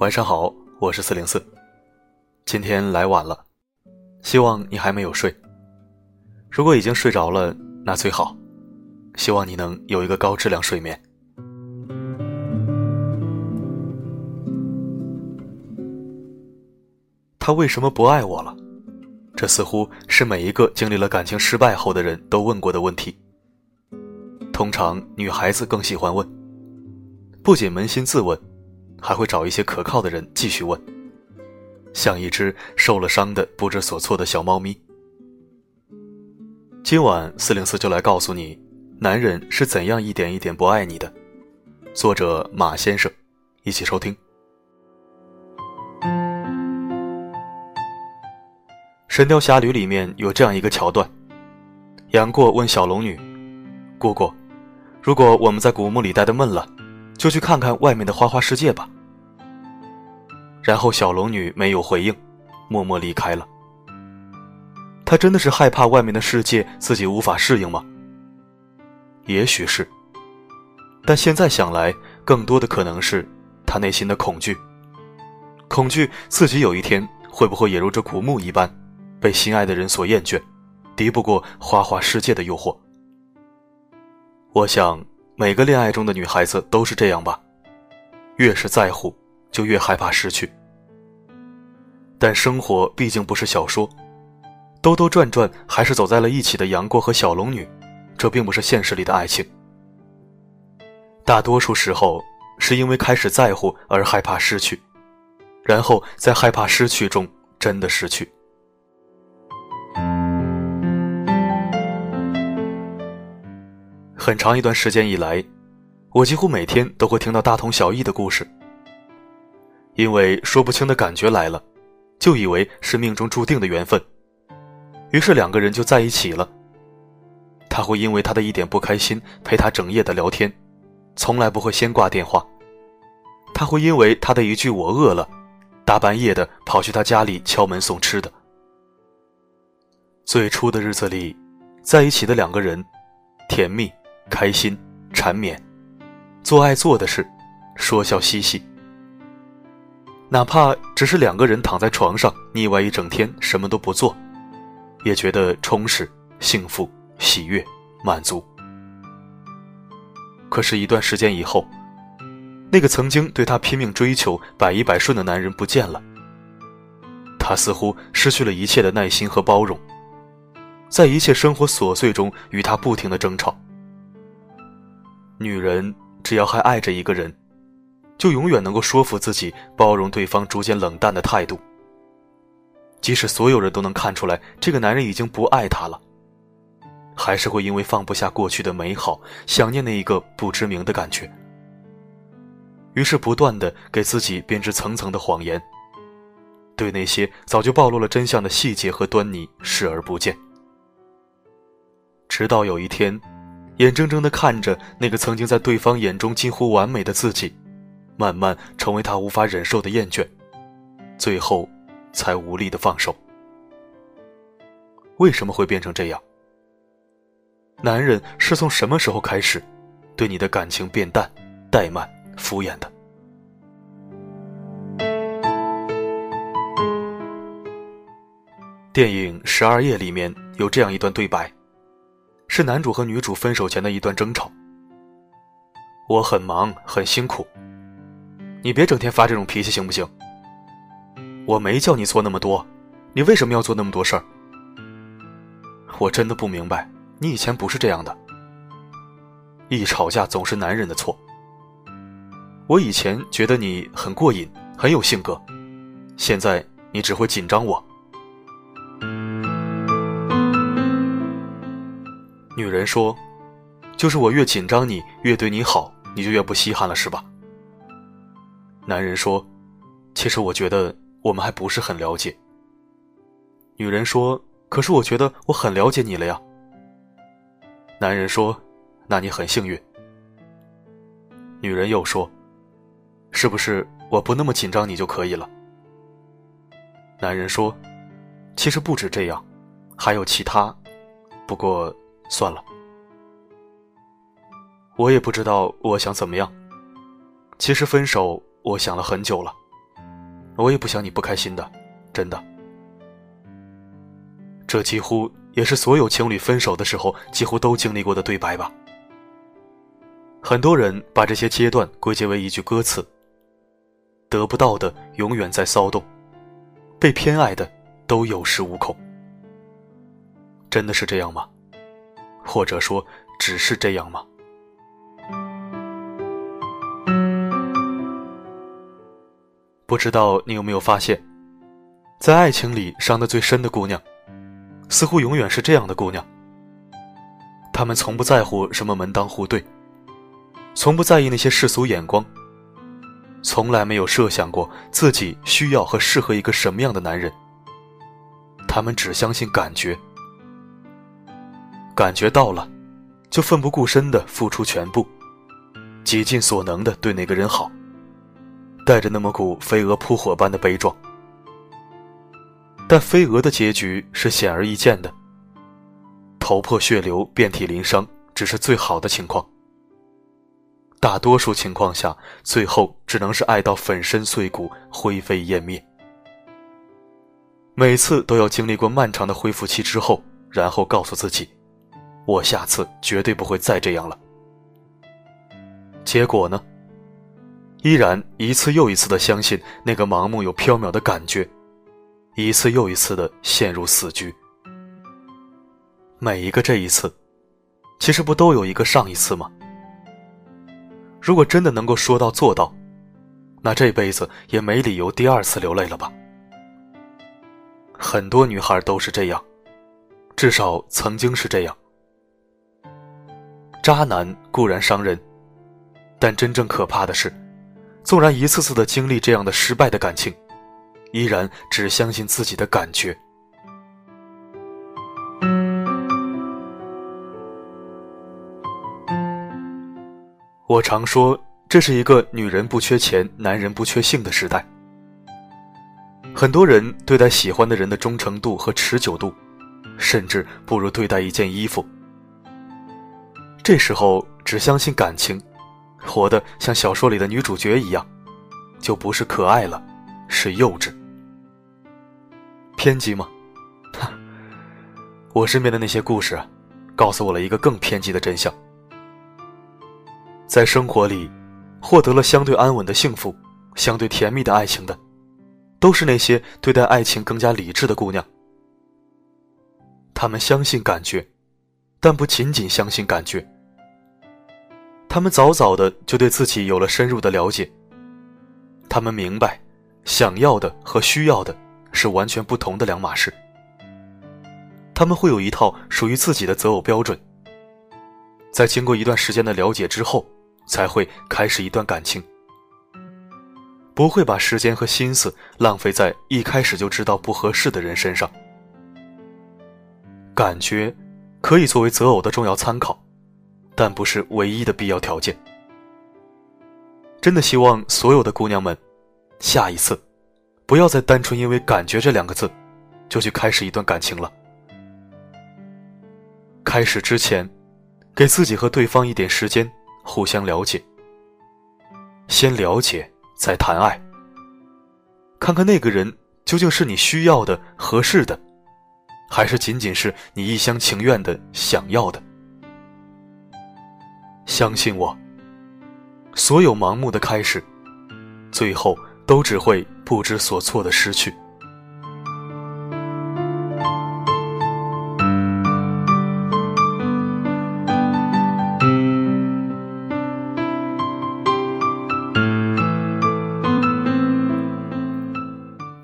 晚上好，我是四零四。今天来晚了，希望你还没有睡。如果已经睡着了，那最好。希望你能有一个高质量睡眠。他为什么不爱我了？这似乎是每一个经历了感情失败后的人都问过的问题。通常女孩子更喜欢问，不仅扪心自问，还会找一些可靠的人继续问，像一只受了伤的不知所措的小猫咪。今晚四零四就来告诉你，男人是怎样一点一点不爱你的。作者马先生，一起收听。《神雕侠侣》里面有这样一个桥段：杨过问小龙女：“姑姑，如果我们在古墓里待的闷了，就去看看外面的花花世界吧。”然后小龙女没有回应，默默离开了。她真的是害怕外面的世界自己无法适应吗？也许是，但现在想来，更多的可能是她内心的恐惧，恐惧自己有一天会不会也如这古墓一般。被心爱的人所厌倦，敌不过花花世界的诱惑。我想，每个恋爱中的女孩子都是这样吧，越是在乎，就越害怕失去。但生活毕竟不是小说，兜兜转转还是走在了一起的杨过和小龙女，这并不是现实里的爱情。大多数时候，是因为开始在乎而害怕失去，然后在害怕失去中真的失去。很长一段时间以来，我几乎每天都会听到大同小异的故事。因为说不清的感觉来了，就以为是命中注定的缘分，于是两个人就在一起了。他会因为他的一点不开心陪他整夜的聊天，从来不会先挂电话。他会因为他的一句“我饿了”，大半夜的跑去他家里敲门送吃的。最初的日子里，在一起的两个人，甜蜜。开心、缠绵，做爱做的事，说笑嬉戏。哪怕只是两个人躺在床上腻歪一整天，什么都不做，也觉得充实、幸福、喜悦、满足。可是，一段时间以后，那个曾经对他拼命追求、百依百顺的男人不见了。他似乎失去了一切的耐心和包容，在一切生活琐碎中与他不停的争吵。女人只要还爱着一个人，就永远能够说服自己包容对方逐渐冷淡的态度。即使所有人都能看出来这个男人已经不爱她了，还是会因为放不下过去的美好，想念那一个不知名的感觉。于是不断的给自己编织层层的谎言，对那些早就暴露了真相的细节和端倪视而不见，直到有一天。眼睁睁地看着那个曾经在对方眼中近乎完美的自己，慢慢成为他无法忍受的厌倦，最后，才无力的放手。为什么会变成这样？男人是从什么时候开始，对你的感情变淡、怠慢、敷衍的？电影《十二夜》里面有这样一段对白。是男主和女主分手前的一段争吵。我很忙，很辛苦，你别整天发这种脾气行不行？我没叫你做那么多，你为什么要做那么多事儿？我真的不明白，你以前不是这样的。一吵架总是男人的错。我以前觉得你很过瘾，很有性格，现在你只会紧张我。女人说：“就是我越紧张，你越对你好，你就越不稀罕了，是吧？”男人说：“其实我觉得我们还不是很了解。”女人说：“可是我觉得我很了解你了呀。”男人说：“那你很幸运。”女人又说：“是不是我不那么紧张你就可以了？”男人说：“其实不止这样，还有其他，不过……”算了，我也不知道我想怎么样。其实分手，我想了很久了，我也不想你不开心的，真的。这几乎也是所有情侣分手的时候几乎都经历过的对白吧。很多人把这些阶段归结为一句歌词：“得不到的永远在骚动，被偏爱的都有恃无恐。”真的是这样吗？或者说，只是这样吗？不知道你有没有发现，在爱情里伤得最深的姑娘，似乎永远是这样的姑娘。她们从不在乎什么门当户对，从不在意那些世俗眼光，从来没有设想过自己需要和适合一个什么样的男人。她们只相信感觉，感觉到了，就奋不顾身的付出全部，竭尽所能的对那个人好。带着那么股飞蛾扑火般的悲壮，但飞蛾的结局是显而易见的，头破血流、遍体鳞伤，只是最好的情况。大多数情况下，最后只能是爱到粉身碎骨、灰飞烟灭。每次都要经历过漫长的恢复期之后，然后告诉自己：“我下次绝对不会再这样了。”结果呢？依然一次又一次的相信那个盲目又缥缈的感觉，一次又一次的陷入死局。每一个这一次，其实不都有一个上一次吗？如果真的能够说到做到，那这辈子也没理由第二次流泪了吧？很多女孩都是这样，至少曾经是这样。渣男固然伤人，但真正可怕的是。纵然一次次的经历这样的失败的感情，依然只相信自己的感觉。我常说，这是一个女人不缺钱、男人不缺性的时代。很多人对待喜欢的人的忠诚度和持久度，甚至不如对待一件衣服。这时候，只相信感情。活得像小说里的女主角一样，就不是可爱了，是幼稚、偏激吗？我身边的那些故事，告诉我了一个更偏激的真相：在生活里，获得了相对安稳的幸福、相对甜蜜的爱情的，都是那些对待爱情更加理智的姑娘。她们相信感觉，但不仅仅相信感觉。他们早早的就对自己有了深入的了解。他们明白，想要的和需要的是完全不同的两码事。他们会有一套属于自己的择偶标准。在经过一段时间的了解之后，才会开始一段感情。不会把时间和心思浪费在一开始就知道不合适的人身上。感觉可以作为择偶的重要参考。但不是唯一的必要条件。真的希望所有的姑娘们，下一次，不要再单纯因为“感觉”这两个字，就去开始一段感情了。开始之前，给自己和对方一点时间，互相了解。先了解，再谈爱。看看那个人究竟是你需要的、合适的，还是仅仅是你一厢情愿的想要的。相信我，所有盲目的开始，最后都只会不知所措的失去。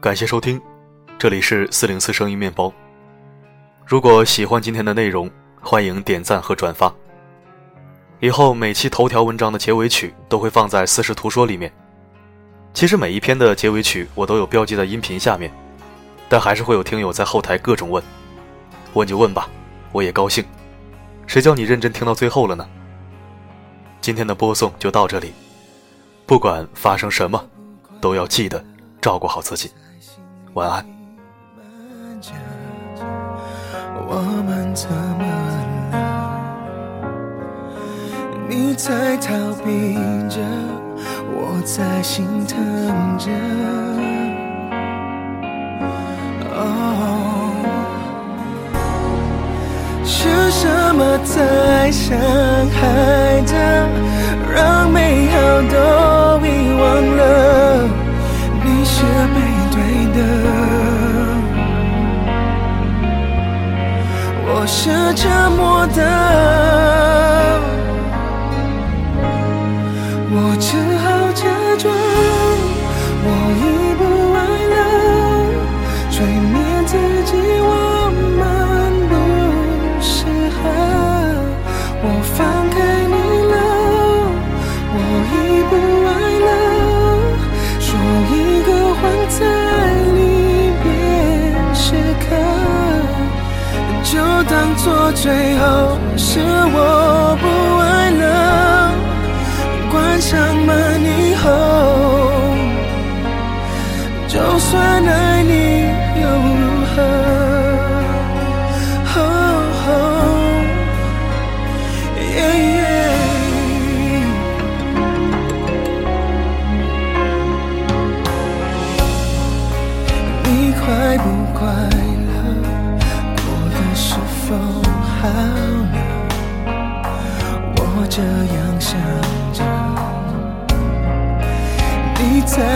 感谢收听，这里是四零四声音面包。如果喜欢今天的内容，欢迎点赞和转发。以后每期头条文章的结尾曲都会放在“四时图说”里面。其实每一篇的结尾曲我都有标记在音频下面，但还是会有听友在后台各种问，问就问吧，我也高兴。谁叫你认真听到最后了呢？今天的播送就到这里，不管发生什么，都要记得照顾好自己。晚安。我们怎么？你在逃避着，我在心疼着。哦，是什么在伤害着，让美好都遗忘了？你是背对的，我是折磨的。最后是我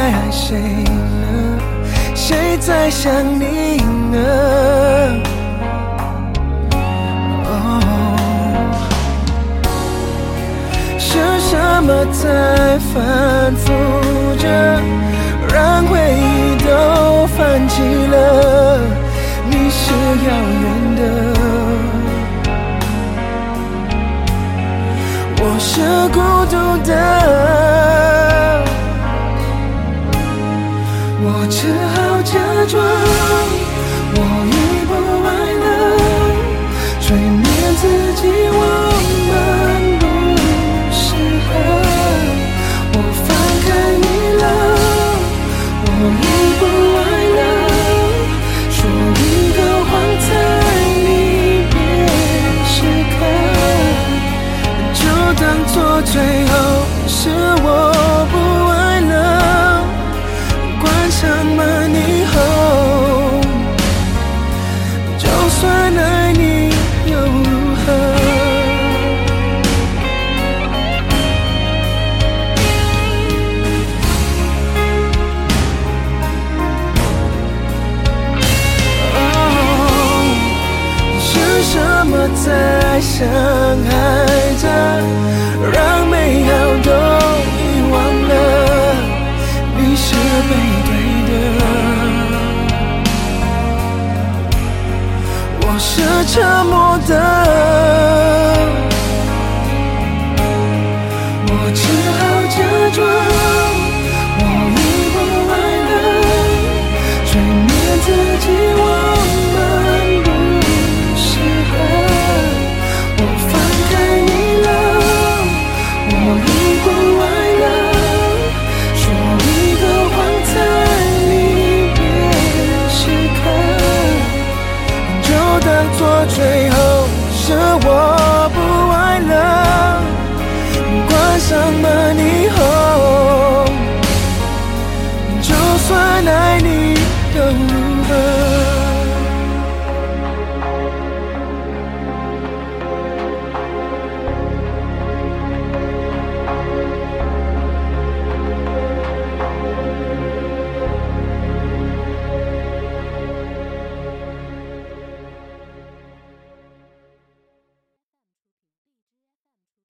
在爱谁呢？谁在想你呢？哦。是什么在反复着，让回忆都泛起了？你是遥远的，我是孤独的，我在伤害着，让美好都遗忘了。你是被对的，我是沉默的。